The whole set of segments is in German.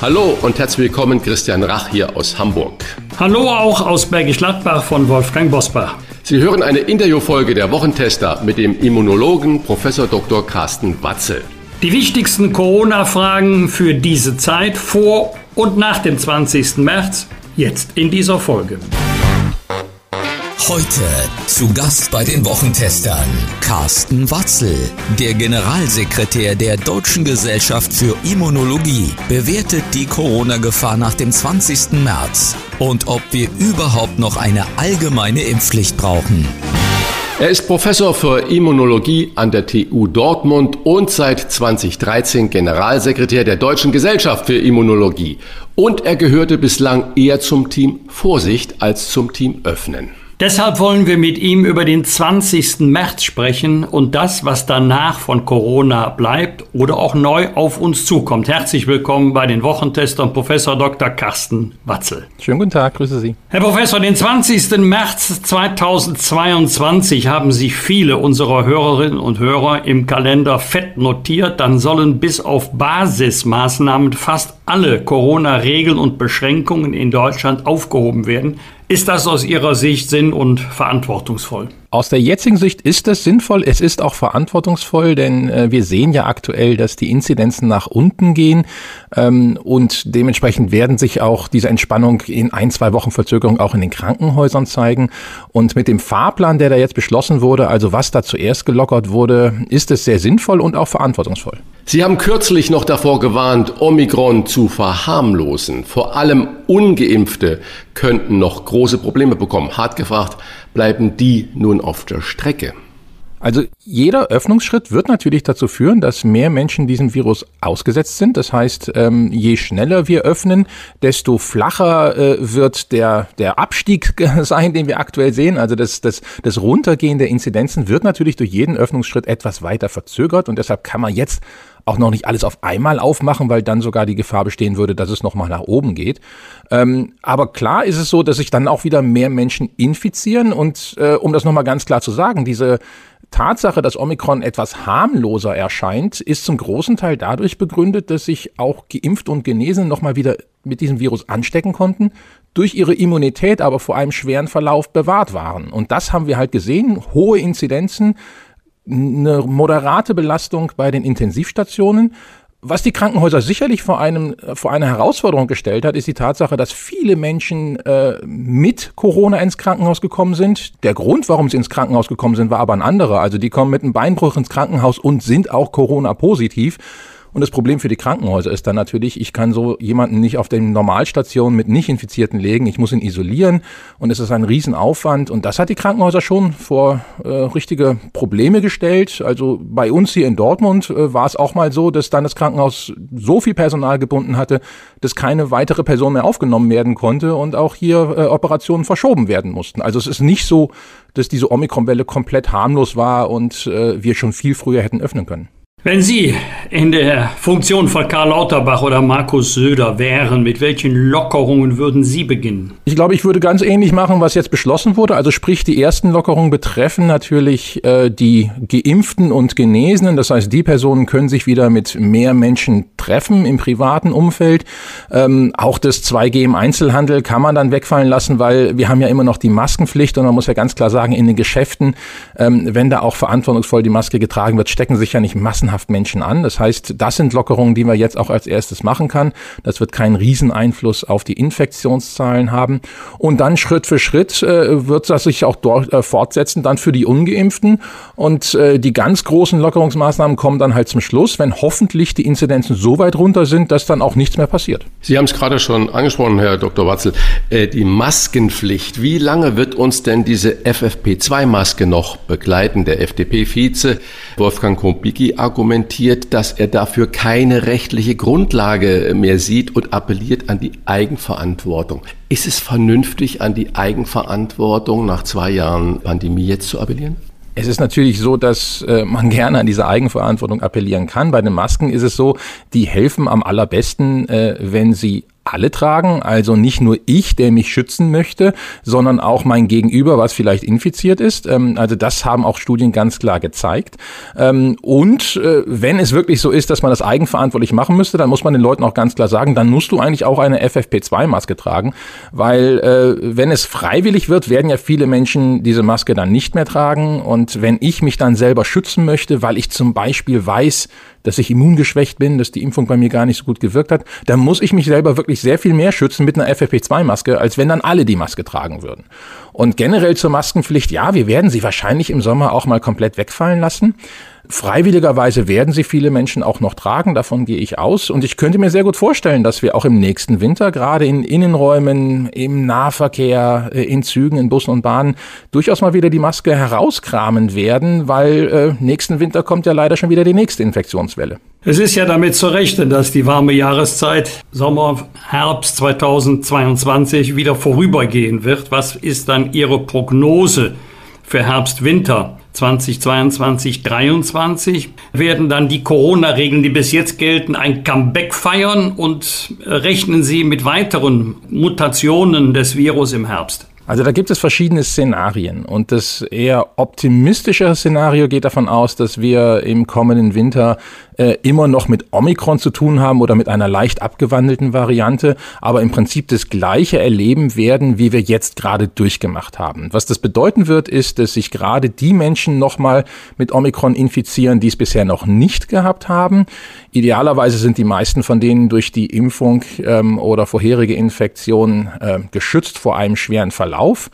Hallo und herzlich willkommen, Christian Rach hier aus Hamburg. Hallo auch aus Bergisch Gladbach von Wolfgang Bosbach. Sie hören eine Interviewfolge der Wochentester mit dem Immunologen Prof. Dr. Carsten Watzel. Die wichtigsten Corona-Fragen für diese Zeit vor und nach dem 20. März jetzt in dieser Folge. Heute zu Gast bei den Wochentestern Carsten Watzel, der Generalsekretär der Deutschen Gesellschaft für Immunologie, bewertet die Corona-Gefahr nach dem 20. März und ob wir überhaupt noch eine allgemeine Impfpflicht brauchen. Er ist Professor für Immunologie an der TU Dortmund und seit 2013 Generalsekretär der Deutschen Gesellschaft für Immunologie. Und er gehörte bislang eher zum Team Vorsicht als zum Team Öffnen. Deshalb wollen wir mit ihm über den 20. März sprechen und das, was danach von Corona bleibt oder auch neu auf uns zukommt. Herzlich willkommen bei den Wochentestern Professor Dr. Carsten Watzel. Schönen guten Tag, grüße Sie. Herr Professor, den 20. März 2022 haben sich viele unserer Hörerinnen und Hörer im Kalender fett notiert. Dann sollen bis auf Basismaßnahmen fast alle Corona-Regeln und Beschränkungen in Deutschland aufgehoben werden. Ist das aus Ihrer Sicht sinn- und verantwortungsvoll? Aus der jetzigen Sicht ist es sinnvoll, es ist auch verantwortungsvoll, denn äh, wir sehen ja aktuell, dass die Inzidenzen nach unten gehen ähm, und dementsprechend werden sich auch diese Entspannung in ein, zwei Wochen Verzögerung auch in den Krankenhäusern zeigen. Und mit dem Fahrplan, der da jetzt beschlossen wurde, also was da zuerst gelockert wurde, ist es sehr sinnvoll und auch verantwortungsvoll. Sie haben kürzlich noch davor gewarnt, Omikron zu verharmlosen. Vor allem ungeimpfte könnten noch große Probleme bekommen. Hart gefragt, bleiben die nun auf der Strecke? Also jeder Öffnungsschritt wird natürlich dazu führen, dass mehr Menschen diesem Virus ausgesetzt sind. Das heißt, ähm, je schneller wir öffnen, desto flacher äh, wird der, der Abstieg sein, den wir aktuell sehen. Also das, das, das Runtergehen der Inzidenzen wird natürlich durch jeden Öffnungsschritt etwas weiter verzögert und deshalb kann man jetzt auch noch nicht alles auf einmal aufmachen, weil dann sogar die Gefahr bestehen würde, dass es nochmal nach oben geht. Ähm, aber klar ist es so, dass sich dann auch wieder mehr Menschen infizieren. Und äh, um das nochmal ganz klar zu sagen, diese Tatsache, dass Omikron etwas harmloser erscheint, ist zum großen Teil dadurch begründet, dass sich auch geimpft und Genesene nochmal wieder mit diesem Virus anstecken konnten, durch ihre Immunität aber vor einem schweren Verlauf bewahrt waren. Und das haben wir halt gesehen, hohe Inzidenzen, eine moderate Belastung bei den Intensivstationen. Was die Krankenhäuser sicherlich vor, einem, vor eine Herausforderung gestellt hat, ist die Tatsache, dass viele Menschen äh, mit Corona ins Krankenhaus gekommen sind. Der Grund, warum sie ins Krankenhaus gekommen sind, war aber ein anderer. Also die kommen mit einem Beinbruch ins Krankenhaus und sind auch Corona-positiv. Und das Problem für die Krankenhäuser ist dann natürlich, ich kann so jemanden nicht auf den Normalstationen mit nicht Infizierten legen. Ich muss ihn isolieren und es ist ein Riesenaufwand. Und das hat die Krankenhäuser schon vor äh, richtige Probleme gestellt. Also bei uns hier in Dortmund äh, war es auch mal so, dass dann das Krankenhaus so viel Personal gebunden hatte, dass keine weitere Person mehr aufgenommen werden konnte und auch hier äh, Operationen verschoben werden mussten. Also es ist nicht so, dass diese Omikron-Welle komplett harmlos war und äh, wir schon viel früher hätten öffnen können. Wenn Sie in der Funktion von Karl Lauterbach oder Markus Söder wären, mit welchen Lockerungen würden Sie beginnen? Ich glaube, ich würde ganz ähnlich machen, was jetzt beschlossen wurde. Also sprich, die ersten Lockerungen betreffen natürlich äh, die Geimpften und Genesenen. Das heißt, die Personen können sich wieder mit mehr Menschen treffen im privaten Umfeld. Ähm, auch das 2G im Einzelhandel kann man dann wegfallen lassen, weil wir haben ja immer noch die Maskenpflicht und man muss ja ganz klar sagen, in den Geschäften, ähm, wenn da auch verantwortungsvoll die Maske getragen wird, stecken sich ja nicht Massen massenhaft Menschen an. Das heißt, das sind Lockerungen, die man jetzt auch als erstes machen kann. Das wird keinen Rieseneinfluss auf die Infektionszahlen haben. Und dann Schritt für Schritt äh, wird das sich auch dort äh, fortsetzen, dann für die Ungeimpften. Und äh, die ganz großen Lockerungsmaßnahmen kommen dann halt zum Schluss, wenn hoffentlich die Inzidenzen so weit runter sind, dass dann auch nichts mehr passiert. Sie haben es gerade schon angesprochen, Herr Dr. Watzel, äh, die Maskenpflicht. Wie lange wird uns denn diese FFP2-Maske noch begleiten? Der FDP-Vize Wolfgang Kumbicki argumentiert, argumentiert, dass er dafür keine rechtliche Grundlage mehr sieht und appelliert an die Eigenverantwortung. Ist es vernünftig, an die Eigenverantwortung nach zwei Jahren Pandemie jetzt zu appellieren? Es ist natürlich so, dass äh, man gerne an diese Eigenverantwortung appellieren kann. Bei den Masken ist es so, die helfen am allerbesten, äh, wenn sie alle tragen, also nicht nur ich, der mich schützen möchte, sondern auch mein Gegenüber, was vielleicht infiziert ist. Ähm, also das haben auch Studien ganz klar gezeigt. Ähm, und äh, wenn es wirklich so ist, dass man das eigenverantwortlich machen müsste, dann muss man den Leuten auch ganz klar sagen, dann musst du eigentlich auch eine FFP2-Maske tragen, weil äh, wenn es freiwillig wird, werden ja viele Menschen diese Maske dann nicht mehr tragen. Und wenn ich mich dann selber schützen möchte, weil ich zum Beispiel weiß, dass ich immungeschwächt bin, dass die Impfung bei mir gar nicht so gut gewirkt hat, dann muss ich mich selber wirklich sehr viel mehr schützen mit einer FFP2-Maske, als wenn dann alle die Maske tragen würden. Und generell zur Maskenpflicht, ja, wir werden sie wahrscheinlich im Sommer auch mal komplett wegfallen lassen. Freiwilligerweise werden sie viele Menschen auch noch tragen, davon gehe ich aus. Und ich könnte mir sehr gut vorstellen, dass wir auch im nächsten Winter, gerade in Innenräumen, im Nahverkehr, äh, in Zügen, in Bussen und Bahnen, durchaus mal wieder die Maske herauskramen werden, weil äh, nächsten Winter kommt ja leider schon wieder die nächste Infektionswelle. Es ist ja damit zu rechnen, dass die warme Jahreszeit Sommer, Herbst 2022 wieder vorübergehen wird. Was ist dann Ihre Prognose für Herbst, Winter? 2022, 2023 werden dann die Corona-Regeln, die bis jetzt gelten, ein Comeback feiern und rechnen Sie mit weiteren Mutationen des Virus im Herbst? Also da gibt es verschiedene Szenarien und das eher optimistische Szenario geht davon aus, dass wir im kommenden Winter äh, immer noch mit Omikron zu tun haben oder mit einer leicht abgewandelten Variante, aber im Prinzip das gleiche erleben werden, wie wir jetzt gerade durchgemacht haben. Was das bedeuten wird, ist, dass sich gerade die Menschen nochmal mit Omikron infizieren, die es bisher noch nicht gehabt haben. Idealerweise sind die meisten von denen durch die Impfung ähm, oder vorherige Infektion äh, geschützt vor einem schweren Verlauf auf.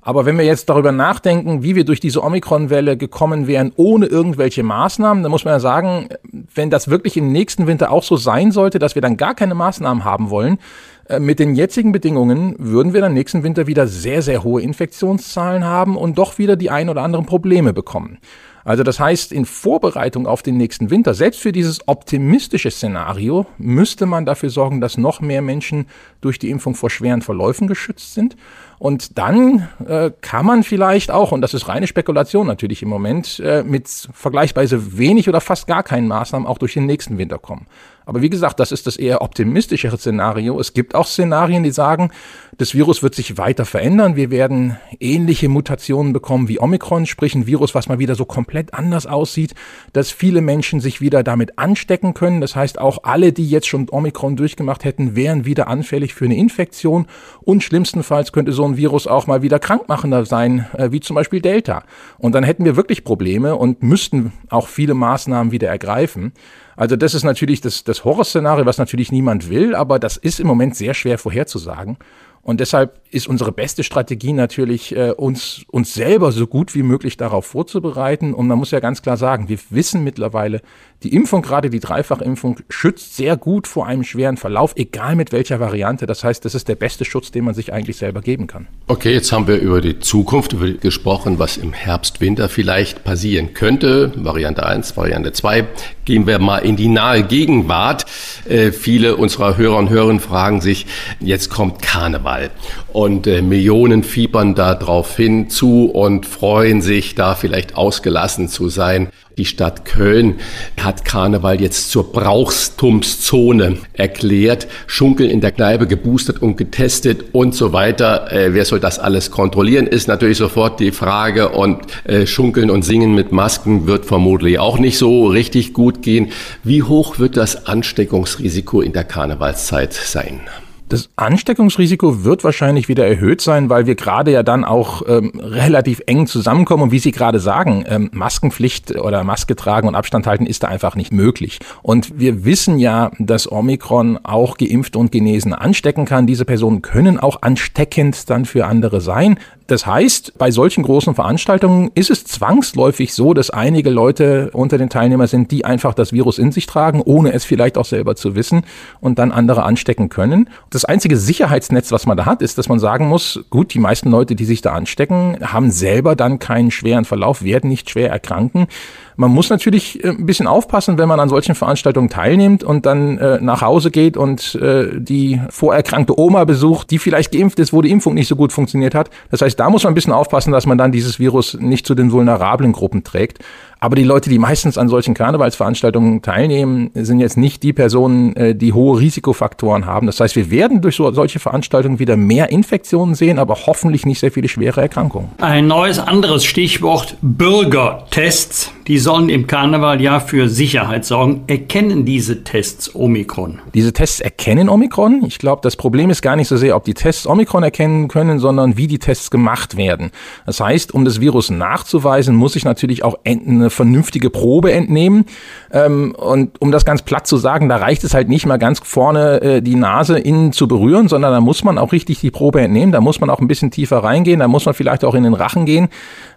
Aber wenn wir jetzt darüber nachdenken, wie wir durch diese Omikron-Welle gekommen wären, ohne irgendwelche Maßnahmen, dann muss man ja sagen, wenn das wirklich im nächsten Winter auch so sein sollte, dass wir dann gar keine Maßnahmen haben wollen, äh, mit den jetzigen Bedingungen würden wir dann nächsten Winter wieder sehr, sehr hohe Infektionszahlen haben und doch wieder die ein oder anderen Probleme bekommen. Also das heißt, in Vorbereitung auf den nächsten Winter, selbst für dieses optimistische Szenario, müsste man dafür sorgen, dass noch mehr Menschen durch die Impfung vor schweren Verläufen geschützt sind. Und dann äh, kann man vielleicht auch, und das ist reine Spekulation natürlich im Moment, äh, mit vergleichsweise wenig oder fast gar keinen Maßnahmen auch durch den nächsten Winter kommen. Aber wie gesagt, das ist das eher optimistischere Szenario. Es gibt auch Szenarien, die sagen, das Virus wird sich weiter verändern. Wir werden ähnliche Mutationen bekommen wie Omikron, sprich ein Virus, was mal wieder so komplett anders aussieht, dass viele Menschen sich wieder damit anstecken können. Das heißt, auch alle, die jetzt schon Omikron durchgemacht hätten, wären wieder anfällig für eine Infektion. Und schlimmstenfalls könnte so ein Virus auch mal wieder krankmachender sein, äh, wie zum Beispiel Delta. Und dann hätten wir wirklich Probleme und müssten auch viele Maßnahmen wieder ergreifen. Also das ist natürlich das, das Horrorszenario, was natürlich niemand will, aber das ist im Moment sehr schwer vorherzusagen. Und deshalb ist unsere beste Strategie natürlich, äh, uns, uns selber so gut wie möglich darauf vorzubereiten. Und man muss ja ganz klar sagen, wir wissen mittlerweile, die Impfung, gerade die Dreifachimpfung, schützt sehr gut vor einem schweren Verlauf, egal mit welcher Variante. Das heißt, das ist der beste Schutz, den man sich eigentlich selber geben kann. Okay, jetzt haben wir über die Zukunft gesprochen, was im Herbst, Winter vielleicht passieren könnte. Variante 1, Variante 2. Gehen wir mal in die nahe Gegenwart. Äh, viele unserer Hörer und Hörerinnen fragen sich, jetzt kommt Karneval und äh, Millionen fiebern da drauf hin zu und freuen sich, da vielleicht ausgelassen zu sein. Die Stadt Köln hat Karneval jetzt zur Brauchstumszone erklärt. Schunkeln in der Kneipe geboostert und getestet und so weiter. Äh, wer soll das alles kontrollieren, ist natürlich sofort die Frage. Und äh, Schunkeln und Singen mit Masken wird vermutlich auch nicht so richtig gut gehen. Wie hoch wird das Ansteckungsrisiko in der Karnevalszeit sein? Das Ansteckungsrisiko wird wahrscheinlich wieder erhöht sein, weil wir gerade ja dann auch ähm, relativ eng zusammenkommen. Und wie Sie gerade sagen, ähm, Maskenpflicht oder Maske tragen und Abstand halten ist da einfach nicht möglich. Und wir wissen ja, dass Omikron auch geimpft und genesen anstecken kann. Diese Personen können auch ansteckend dann für andere sein. Das heißt, bei solchen großen Veranstaltungen ist es zwangsläufig so, dass einige Leute unter den Teilnehmern sind, die einfach das Virus in sich tragen, ohne es vielleicht auch selber zu wissen und dann andere anstecken können. Das einzige Sicherheitsnetz, was man da hat, ist, dass man sagen muss, gut, die meisten Leute, die sich da anstecken, haben selber dann keinen schweren Verlauf, werden nicht schwer erkranken. Man muss natürlich äh, ein bisschen aufpassen, wenn man an solchen Veranstaltungen teilnimmt und dann äh, nach Hause geht und äh, die vorerkrankte Oma besucht, die vielleicht geimpft ist, wo die Impfung nicht so gut funktioniert hat. Das heißt, da muss man ein bisschen aufpassen, dass man dann dieses Virus nicht zu den vulnerablen Gruppen trägt. Aber die Leute, die meistens an solchen Karnevalsveranstaltungen teilnehmen, sind jetzt nicht die Personen, äh, die hohe Risikofaktoren haben. Das heißt, wir werden durch so, solche Veranstaltungen wieder mehr Infektionen sehen, aber hoffentlich nicht sehr viele schwere Erkrankungen. Ein neues anderes Stichwort Bürgertests. Die sollen im Karneval ja für Sicherheit sorgen. Erkennen diese Tests Omikron? Diese Tests erkennen Omikron. Ich glaube, das Problem ist gar nicht so sehr, ob die Tests Omikron erkennen können, sondern wie die Tests gemacht werden. Das heißt, um das Virus nachzuweisen, muss ich natürlich auch eine vernünftige Probe entnehmen. Ähm, und um das ganz platt zu sagen, da reicht es halt nicht mal ganz vorne äh, die Nase innen zu berühren, sondern da muss man auch richtig die Probe entnehmen. Da muss man auch ein bisschen tiefer reingehen. Da muss man vielleicht auch in den Rachen gehen.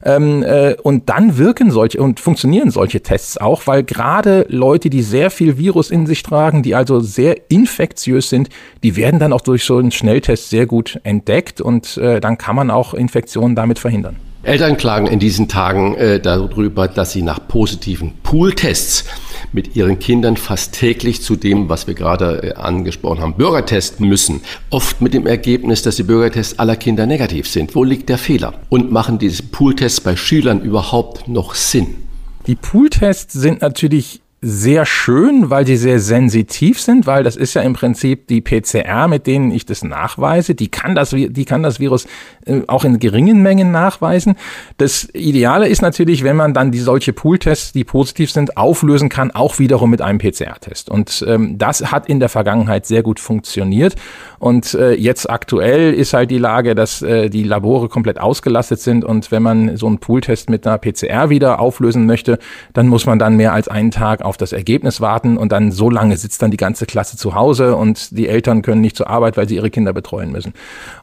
Ähm, äh, und dann wirken solche und funktionieren solche Tests auch, weil gerade Leute, die sehr viel Virus in sich tragen, die also sehr infektiös sind, die werden dann auch durch so einen Schnelltest sehr gut entdeckt und äh, dann kann man auch Infektionen damit verhindern. Eltern klagen in diesen Tagen äh, darüber, dass sie nach positiven Pooltests mit ihren Kindern fast täglich zu dem, was wir gerade äh, angesprochen haben, Bürgertest müssen. Oft mit dem Ergebnis, dass die Bürgertests aller Kinder negativ sind. Wo liegt der Fehler? Und machen diese Pooltests bei Schülern überhaupt noch Sinn? Die Pooltests sind natürlich sehr schön, weil sie sehr sensitiv sind, weil das ist ja im Prinzip die PCR, mit denen ich das nachweise. Die kann das, die kann das Virus äh, auch in geringen Mengen nachweisen. Das Ideale ist natürlich, wenn man dann die solche Pooltests, die positiv sind, auflösen kann, auch wiederum mit einem PCR-Test. Und ähm, das hat in der Vergangenheit sehr gut funktioniert. Und äh, jetzt aktuell ist halt die Lage, dass äh, die Labore komplett ausgelastet sind. Und wenn man so einen Pooltest mit einer PCR wieder auflösen möchte, dann muss man dann mehr als einen Tag auf das Ergebnis warten und dann so lange sitzt dann die ganze Klasse zu Hause und die Eltern können nicht zur Arbeit, weil sie ihre Kinder betreuen müssen.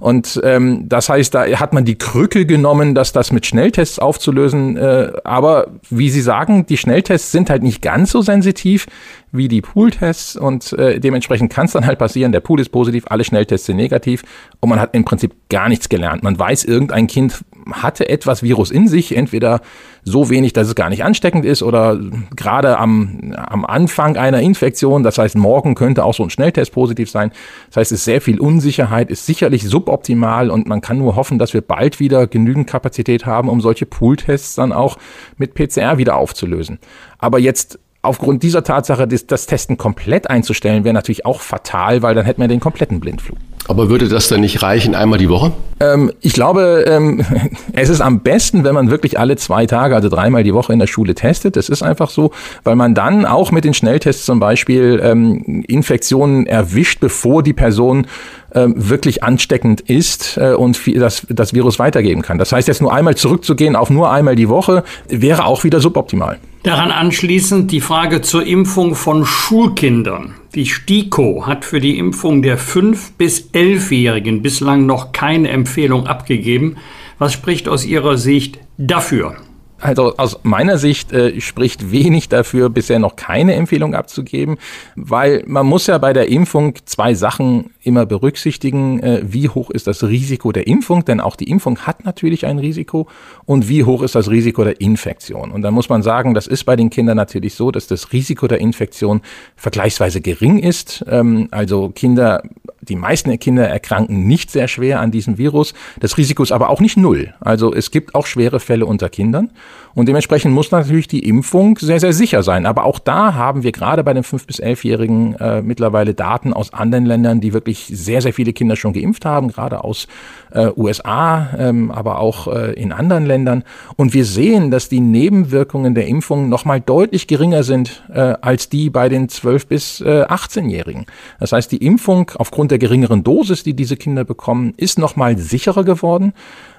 Und ähm, das heißt, da hat man die Krücke genommen, dass das mit Schnelltests aufzulösen. Äh, aber wie Sie sagen, die Schnelltests sind halt nicht ganz so sensitiv wie die Pooltests und äh, dementsprechend kann es dann halt passieren, der Pool ist positiv, alle Schnelltests sind negativ und man hat im Prinzip gar nichts gelernt. Man weiß, irgendein Kind hatte etwas Virus in sich, entweder so wenig, dass es gar nicht ansteckend ist oder gerade am, am Anfang einer Infektion, das heißt morgen könnte auch so ein Schnelltest positiv sein. Das heißt, es ist sehr viel Unsicherheit, ist sicherlich suboptimal und man kann nur hoffen, dass wir bald wieder genügend Kapazität haben, um solche Pooltests dann auch mit PCR wieder aufzulösen. Aber jetzt aufgrund dieser Tatsache das, das Testen komplett einzustellen, wäre natürlich auch fatal, weil dann hätten wir den kompletten Blindflug. Aber würde das dann nicht reichen, einmal die Woche? Ähm, ich glaube, ähm, es ist am besten, wenn man wirklich alle zwei Tage, also dreimal die Woche in der Schule testet. Das ist einfach so, weil man dann auch mit den Schnelltests zum Beispiel ähm, Infektionen erwischt, bevor die Person ähm, wirklich ansteckend ist äh, und das, das Virus weitergeben kann. Das heißt, jetzt nur einmal zurückzugehen auf nur einmal die Woche, wäre auch wieder suboptimal. Daran anschließend die Frage zur Impfung von Schulkindern. Die STIKO hat für die Impfung der 5- bis 11-Jährigen bislang noch keine Empfehlung abgegeben. Was spricht aus Ihrer Sicht dafür? Also aus meiner Sicht äh, spricht wenig dafür, bisher noch keine Empfehlung abzugeben, weil man muss ja bei der Impfung zwei Sachen immer berücksichtigen. Äh, wie hoch ist das Risiko der Impfung? Denn auch die Impfung hat natürlich ein Risiko. Und wie hoch ist das Risiko der Infektion? Und da muss man sagen, das ist bei den Kindern natürlich so, dass das Risiko der Infektion vergleichsweise gering ist. Ähm, also Kinder die meisten Kinder erkranken nicht sehr schwer an diesem Virus. Das Risiko ist aber auch nicht null. Also es gibt auch schwere Fälle unter Kindern. Und dementsprechend muss natürlich die Impfung sehr, sehr sicher sein. Aber auch da haben wir gerade bei den 5- bis 11-Jährigen äh, mittlerweile Daten aus anderen Ländern, die wirklich sehr, sehr viele Kinder schon geimpft haben, gerade aus äh, USA, ähm, aber auch äh, in anderen Ländern. Und wir sehen, dass die Nebenwirkungen der Impfung nochmal deutlich geringer sind äh, als die bei den 12- bis äh, 18-Jährigen. Das heißt, die Impfung aufgrund der geringeren Dosis, die diese Kinder bekommen, ist nochmal sicherer geworden.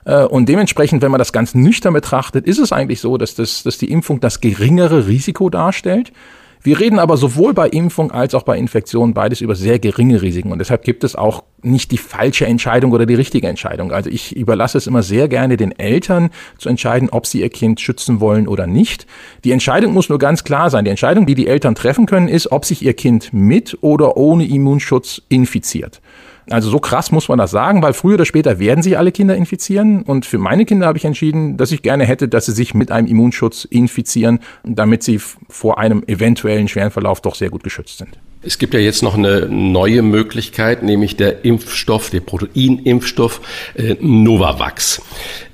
Äh, und dementsprechend, wenn man das ganz nüchtern betrachtet, ist es eigentlich so, dass, das, dass die Impfung das geringere Risiko darstellt. Wir reden aber sowohl bei Impfung als auch bei Infektion beides über sehr geringe Risiken. Und deshalb gibt es auch nicht die falsche Entscheidung oder die richtige Entscheidung. Also ich überlasse es immer sehr gerne den Eltern zu entscheiden, ob sie ihr Kind schützen wollen oder nicht. Die Entscheidung muss nur ganz klar sein. Die Entscheidung, die die Eltern treffen können, ist, ob sich ihr Kind mit oder ohne Immunschutz infiziert. Also so krass muss man das sagen, weil früher oder später werden sich alle Kinder infizieren. Und für meine Kinder habe ich entschieden, dass ich gerne hätte, dass sie sich mit einem Immunschutz infizieren, damit sie vor einem eventuellen schweren Verlauf doch sehr gut geschützt sind. Es gibt ja jetzt noch eine neue Möglichkeit, nämlich der Impfstoff, der Proteinimpfstoff äh, Novavax.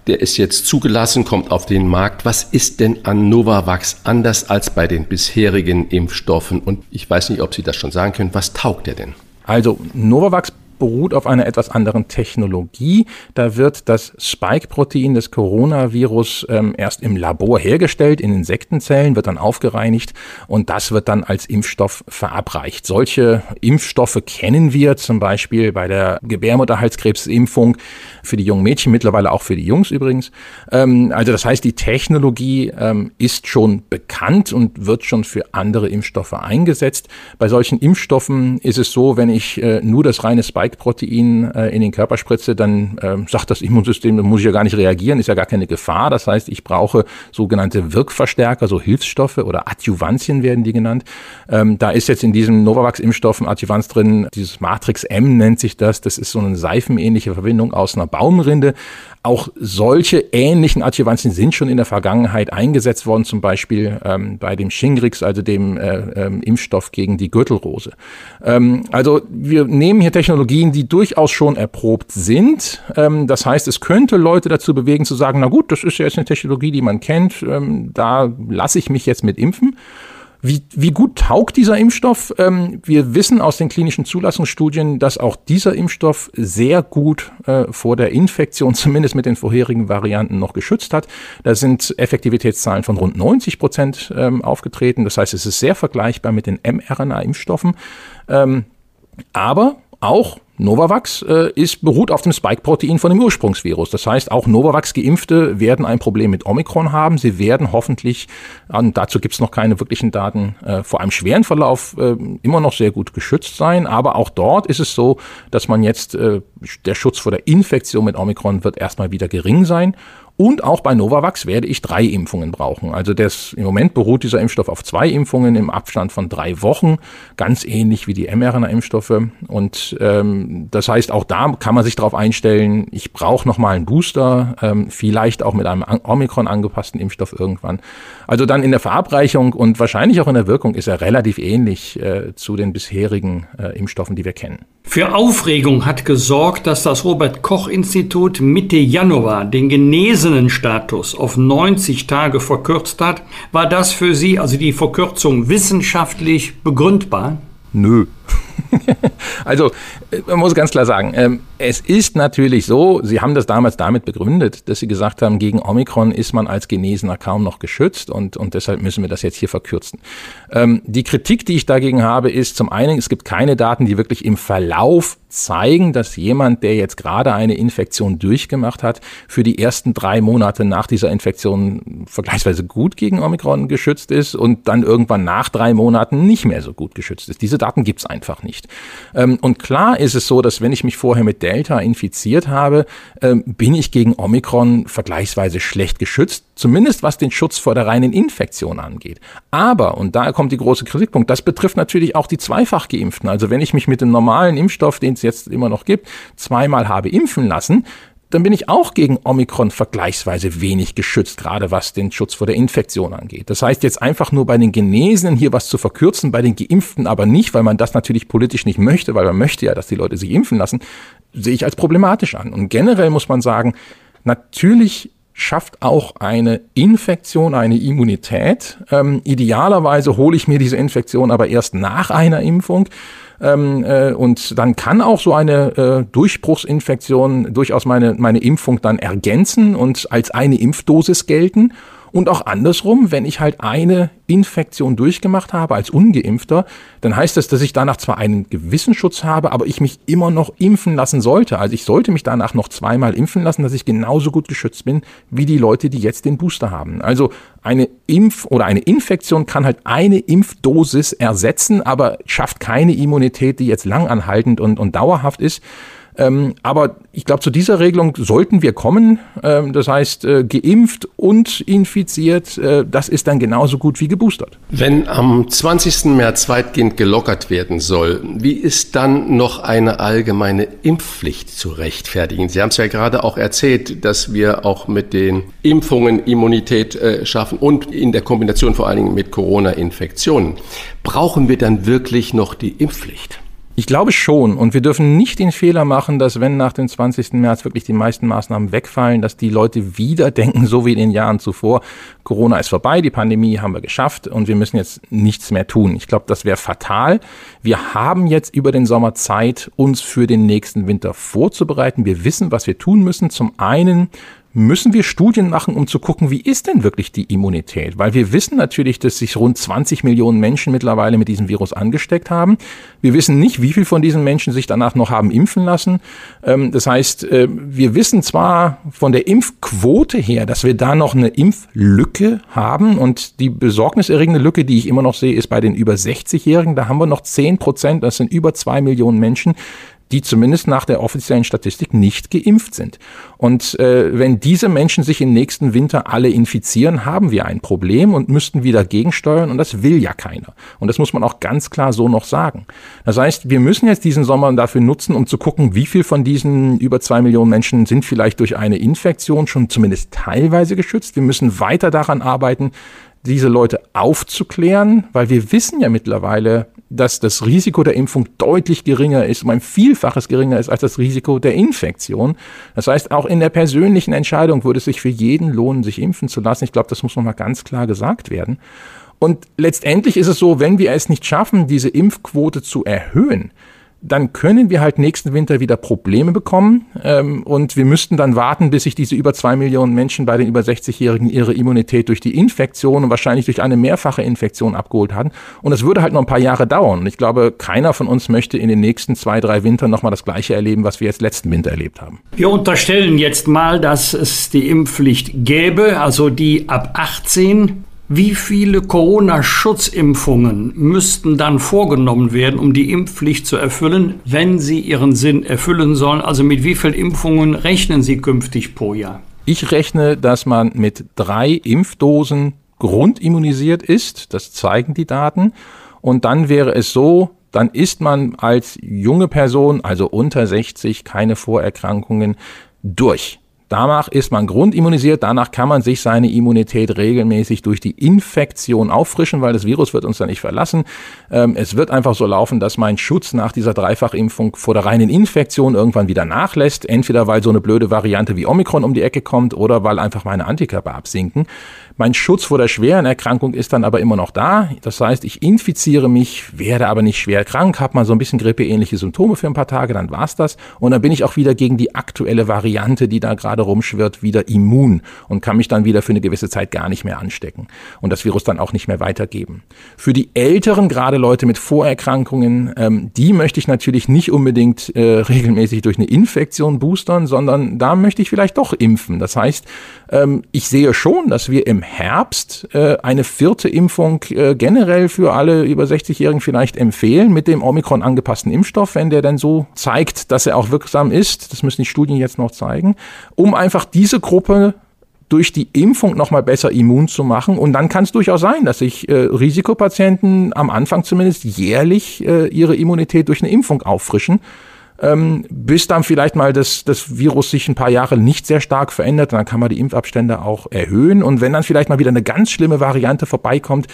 Der ist jetzt zugelassen, kommt auf den Markt. Was ist denn an Novavax anders als bei den bisherigen Impfstoffen? Und ich weiß nicht, ob Sie das schon sagen können. Was taugt der denn? Also Novavax beruht auf einer etwas anderen Technologie. Da wird das Spike-Protein des Coronavirus ähm, erst im Labor hergestellt, in Insektenzellen, wird dann aufgereinigt und das wird dann als Impfstoff verabreicht. Solche Impfstoffe kennen wir zum Beispiel bei der Gebärmutterhalskrebsimpfung für die jungen Mädchen, mittlerweile auch für die Jungs übrigens. Ähm, also das heißt, die Technologie ähm, ist schon bekannt und wird schon für andere Impfstoffe eingesetzt. Bei solchen Impfstoffen ist es so, wenn ich äh, nur das reine Spike Spike-Protein äh, in den Körper spritze, dann äh, sagt das Immunsystem, da muss ich ja gar nicht reagieren, ist ja gar keine Gefahr. Das heißt, ich brauche sogenannte Wirkverstärker, so Hilfsstoffe oder Adjuvantien werden die genannt. Ähm, da ist jetzt in diesem Novavax-Impfstoff ein Adjuvans drin, dieses Matrix M nennt sich das. Das ist so eine seifenähnliche Verbindung aus einer Baumrinde. Auch solche ähnlichen Adjuvantien sind schon in der Vergangenheit eingesetzt worden, zum Beispiel ähm, bei dem Shingrix, also dem äh, ähm, Impfstoff gegen die Gürtelrose. Ähm, also wir nehmen hier Technologien, die durchaus schon erprobt sind. Ähm, das heißt, es könnte Leute dazu bewegen zu sagen, na gut, das ist ja jetzt eine Technologie, die man kennt, ähm, da lasse ich mich jetzt mit impfen. Wie, wie gut taugt dieser Impfstoff? Ähm, wir wissen aus den klinischen Zulassungsstudien, dass auch dieser Impfstoff sehr gut äh, vor der Infektion, zumindest mit den vorherigen Varianten, noch geschützt hat. Da sind Effektivitätszahlen von rund 90 Prozent ähm, aufgetreten. Das heißt, es ist sehr vergleichbar mit den mRNA-Impfstoffen. Ähm, aber auch Novavax äh, ist, beruht auf dem Spike-Protein von dem Ursprungsvirus. Das heißt, auch Novavax-Geimpfte werden ein Problem mit Omikron haben. Sie werden hoffentlich, und dazu gibt es noch keine wirklichen Daten, äh, vor einem schweren Verlauf äh, immer noch sehr gut geschützt sein. Aber auch dort ist es so, dass man jetzt, äh, der Schutz vor der Infektion mit Omikron wird erstmal wieder gering sein. Und auch bei Novavax werde ich drei Impfungen brauchen. Also das, im Moment beruht dieser Impfstoff auf zwei Impfungen im Abstand von drei Wochen, ganz ähnlich wie die mRNA-Impfstoffe. Und ähm, das heißt, auch da kann man sich darauf einstellen, ich brauche nochmal einen Booster, ähm, vielleicht auch mit einem Omikron angepassten Impfstoff irgendwann. Also dann in der Verabreichung und wahrscheinlich auch in der Wirkung ist er relativ ähnlich äh, zu den bisherigen äh, Impfstoffen, die wir kennen. Für Aufregung hat gesorgt, dass das Robert Koch Institut Mitte Januar den genesenen Status auf 90 Tage verkürzt hat. War das für Sie, also die Verkürzung, wissenschaftlich begründbar? Nö. also, äh, man muss ganz klar sagen, ähm, es ist natürlich so, Sie haben das damals damit begründet, dass Sie gesagt haben, gegen Omikron ist man als Genesener kaum noch geschützt und, und deshalb müssen wir das jetzt hier verkürzen. Ähm, die Kritik, die ich dagegen habe, ist zum einen, es gibt keine Daten, die wirklich im Verlauf zeigen, dass jemand, der jetzt gerade eine Infektion durchgemacht hat, für die ersten drei Monate nach dieser Infektion vergleichsweise gut gegen Omikron geschützt ist und dann irgendwann nach drei Monaten nicht mehr so gut geschützt ist. Diese Daten gibt es einfach nicht. Ähm, und klar ist es so, dass wenn ich mich vorher mit Delta infiziert habe, ähm, bin ich gegen Omikron vergleichsweise schlecht geschützt, zumindest was den Schutz vor der reinen Infektion angeht. Aber, und da kommt die große Kritikpunkt, das betrifft natürlich auch die zweifach geimpften. Also wenn ich mich mit dem normalen Impfstoff, den es jetzt immer noch gibt, zweimal habe impfen lassen, dann bin ich auch gegen Omikron vergleichsweise wenig geschützt, gerade was den Schutz vor der Infektion angeht. Das heißt, jetzt einfach nur bei den Genesenen hier was zu verkürzen, bei den Geimpften aber nicht, weil man das natürlich politisch nicht möchte, weil man möchte ja, dass die Leute sich impfen lassen, sehe ich als problematisch an. Und generell muss man sagen, natürlich schafft auch eine Infektion eine Immunität. Ähm, idealerweise hole ich mir diese Infektion aber erst nach einer Impfung. Ähm, äh, und dann kann auch so eine äh, Durchbruchsinfektion durchaus meine, meine Impfung dann ergänzen und als eine Impfdosis gelten. Und auch andersrum, wenn ich halt eine Infektion durchgemacht habe als ungeimpfter, dann heißt das, dass ich danach zwar einen gewissen Schutz habe, aber ich mich immer noch impfen lassen sollte. Also ich sollte mich danach noch zweimal impfen lassen, dass ich genauso gut geschützt bin wie die Leute, die jetzt den Booster haben. Also eine Impf- oder eine Infektion kann halt eine Impfdosis ersetzen, aber schafft keine Immunität, die jetzt langanhaltend und, und dauerhaft ist. Ähm, aber ich glaube, zu dieser Regelung sollten wir kommen. Ähm, das heißt, äh, geimpft und infiziert, äh, das ist dann genauso gut wie geboostert. Wenn am 20. März weitgehend gelockert werden soll, wie ist dann noch eine allgemeine Impfpflicht zu rechtfertigen? Sie haben es ja gerade auch erzählt, dass wir auch mit den Impfungen Immunität äh, schaffen und in der Kombination vor allen Dingen mit Corona-Infektionen. Brauchen wir dann wirklich noch die Impfpflicht? Ich glaube schon. Und wir dürfen nicht den Fehler machen, dass wenn nach dem 20. März wirklich die meisten Maßnahmen wegfallen, dass die Leute wieder denken, so wie in den Jahren zuvor, Corona ist vorbei, die Pandemie haben wir geschafft und wir müssen jetzt nichts mehr tun. Ich glaube, das wäre fatal. Wir haben jetzt über den Sommer Zeit, uns für den nächsten Winter vorzubereiten. Wir wissen, was wir tun müssen. Zum einen müssen wir Studien machen, um zu gucken, wie ist denn wirklich die Immunität? Weil wir wissen natürlich, dass sich rund 20 Millionen Menschen mittlerweile mit diesem Virus angesteckt haben. Wir wissen nicht, wie viel von diesen Menschen sich danach noch haben impfen lassen. Ähm, das heißt, äh, wir wissen zwar von der Impfquote her, dass wir da noch eine Impflücke haben und die besorgniserregende Lücke, die ich immer noch sehe, ist bei den über 60-Jährigen. Da haben wir noch 10 Prozent, das sind über zwei Millionen Menschen, die zumindest nach der offiziellen Statistik nicht geimpft sind. Und äh, wenn diese Menschen sich im nächsten Winter alle infizieren, haben wir ein Problem und müssten wieder gegensteuern und das will ja keiner. Und das muss man auch ganz klar so noch sagen. Das heißt, wir müssen jetzt diesen Sommer dafür nutzen, um zu gucken, wie viel von diesen über zwei Millionen Menschen sind vielleicht durch eine Infektion schon zumindest teilweise geschützt. Wir müssen weiter daran arbeiten, diese Leute aufzuklären, weil wir wissen ja mittlerweile, dass das Risiko der Impfung deutlich geringer ist, um ein Vielfaches geringer ist als das Risiko der Infektion. Das heißt, auch in der persönlichen Entscheidung würde es sich für jeden lohnen, sich impfen zu lassen. Ich glaube, das muss nochmal ganz klar gesagt werden. Und letztendlich ist es so, wenn wir es nicht schaffen, diese Impfquote zu erhöhen, dann können wir halt nächsten Winter wieder Probleme bekommen ähm, und wir müssten dann warten, bis sich diese über zwei Millionen Menschen bei den über 60-Jährigen ihre Immunität durch die Infektion und wahrscheinlich durch eine mehrfache Infektion abgeholt haben. Und es würde halt noch ein paar Jahre dauern. Ich glaube, keiner von uns möchte in den nächsten zwei, drei Wintern nochmal das Gleiche erleben, was wir jetzt letzten Winter erlebt haben. Wir unterstellen jetzt mal, dass es die Impfpflicht gäbe, also die ab 18 wie viele Corona-Schutzimpfungen müssten dann vorgenommen werden, um die Impfpflicht zu erfüllen, wenn sie ihren Sinn erfüllen sollen? Also mit wie vielen Impfungen rechnen Sie künftig pro Jahr? Ich rechne, dass man mit drei Impfdosen grundimmunisiert ist. Das zeigen die Daten. Und dann wäre es so, dann ist man als junge Person, also unter 60, keine Vorerkrankungen, durch. Danach ist man grundimmunisiert, danach kann man sich seine Immunität regelmäßig durch die Infektion auffrischen, weil das Virus wird uns da nicht verlassen. Ähm, es wird einfach so laufen, dass mein Schutz nach dieser Dreifachimpfung vor der reinen Infektion irgendwann wieder nachlässt, entweder weil so eine blöde Variante wie Omikron um die Ecke kommt oder weil einfach meine Antikörper absinken. Mein Schutz vor der schweren Erkrankung ist dann aber immer noch da. Das heißt, ich infiziere mich, werde aber nicht schwer krank, habe mal so ein bisschen grippeähnliche Symptome für ein paar Tage, dann war's das. Und dann bin ich auch wieder gegen die aktuelle Variante, die da gerade rumschwirrt, wieder immun und kann mich dann wieder für eine gewisse Zeit gar nicht mehr anstecken und das Virus dann auch nicht mehr weitergeben. Für die Älteren, gerade Leute mit Vorerkrankungen, ähm, die möchte ich natürlich nicht unbedingt äh, regelmäßig durch eine Infektion boostern, sondern da möchte ich vielleicht doch impfen. Das heißt, ähm, ich sehe schon, dass wir im Herbst äh, eine vierte Impfung äh, generell für alle über 60-Jährigen vielleicht empfehlen mit dem Omikron angepassten Impfstoff, wenn der denn so zeigt, dass er auch wirksam ist. Das müssen die Studien jetzt noch zeigen, um einfach diese Gruppe durch die Impfung nochmal besser immun zu machen. Und dann kann es durchaus sein, dass sich äh, Risikopatienten am Anfang zumindest jährlich äh, ihre Immunität durch eine Impfung auffrischen ähm, bis dann vielleicht mal das, das Virus sich ein paar Jahre nicht sehr stark verändert. Dann kann man die Impfabstände auch erhöhen. Und wenn dann vielleicht mal wieder eine ganz schlimme Variante vorbeikommt,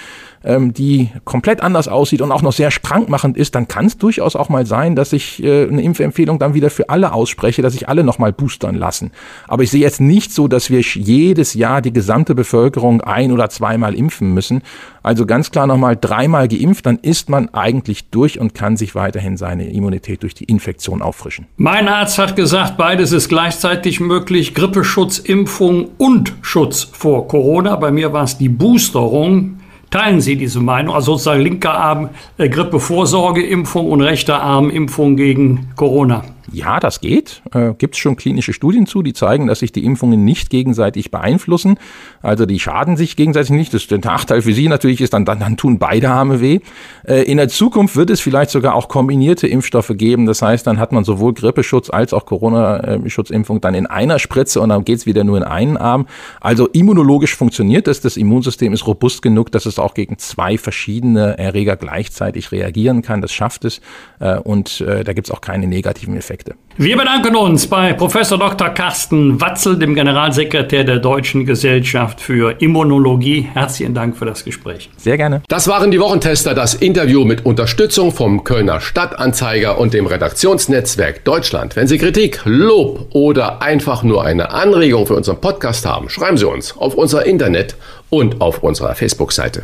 ähm, die komplett anders aussieht und auch noch sehr krankmachend ist, dann kann es durchaus auch mal sein, dass ich äh, eine Impfempfehlung dann wieder für alle ausspreche, dass sich alle nochmal boostern lassen. Aber ich sehe jetzt nicht so, dass wir jedes Jahr die gesamte Bevölkerung ein- oder zweimal impfen müssen. Also ganz klar nochmal dreimal geimpft, dann ist man eigentlich durch und kann sich weiterhin seine Immunität durch die Infektion auffrischen. Mein Arzt hat gesagt, beides ist gleichzeitig möglich. Grippeschutz, Impfung und Schutz vor Corona. Bei mir war es die Boosterung. Teilen Sie diese Meinung? Also sozusagen linker Arm äh, Grippevorsorgeimpfung und rechter Arm Impfung gegen Corona. Ja, das geht. Äh, Gibt es schon klinische Studien zu, die zeigen, dass sich die Impfungen nicht gegenseitig beeinflussen. Also die schaden sich gegenseitig nicht. Das, der Nachteil für sie natürlich ist, dann, dann, dann tun beide Arme weh. Äh, in der Zukunft wird es vielleicht sogar auch kombinierte Impfstoffe geben. Das heißt, dann hat man sowohl Grippeschutz als auch Corona-Schutzimpfung dann in einer Spritze und dann geht's wieder nur in einen Arm. Also immunologisch funktioniert das. Das Immunsystem ist robust genug, dass es auch gegen zwei verschiedene Erreger gleichzeitig reagieren kann. Das schafft es. Äh, und äh, da gibt's auch keine negativen Effekte. Effekte. Wir bedanken uns bei Professor Dr. Carsten Watzel, dem Generalsekretär der Deutschen Gesellschaft für Immunologie. Herzlichen Dank für das Gespräch. Sehr gerne. Das waren die Wochentester, das Interview mit Unterstützung vom Kölner Stadtanzeiger und dem Redaktionsnetzwerk Deutschland. Wenn Sie Kritik, Lob oder einfach nur eine Anregung für unseren Podcast haben, schreiben Sie uns auf unser Internet und auf unserer Facebook-Seite.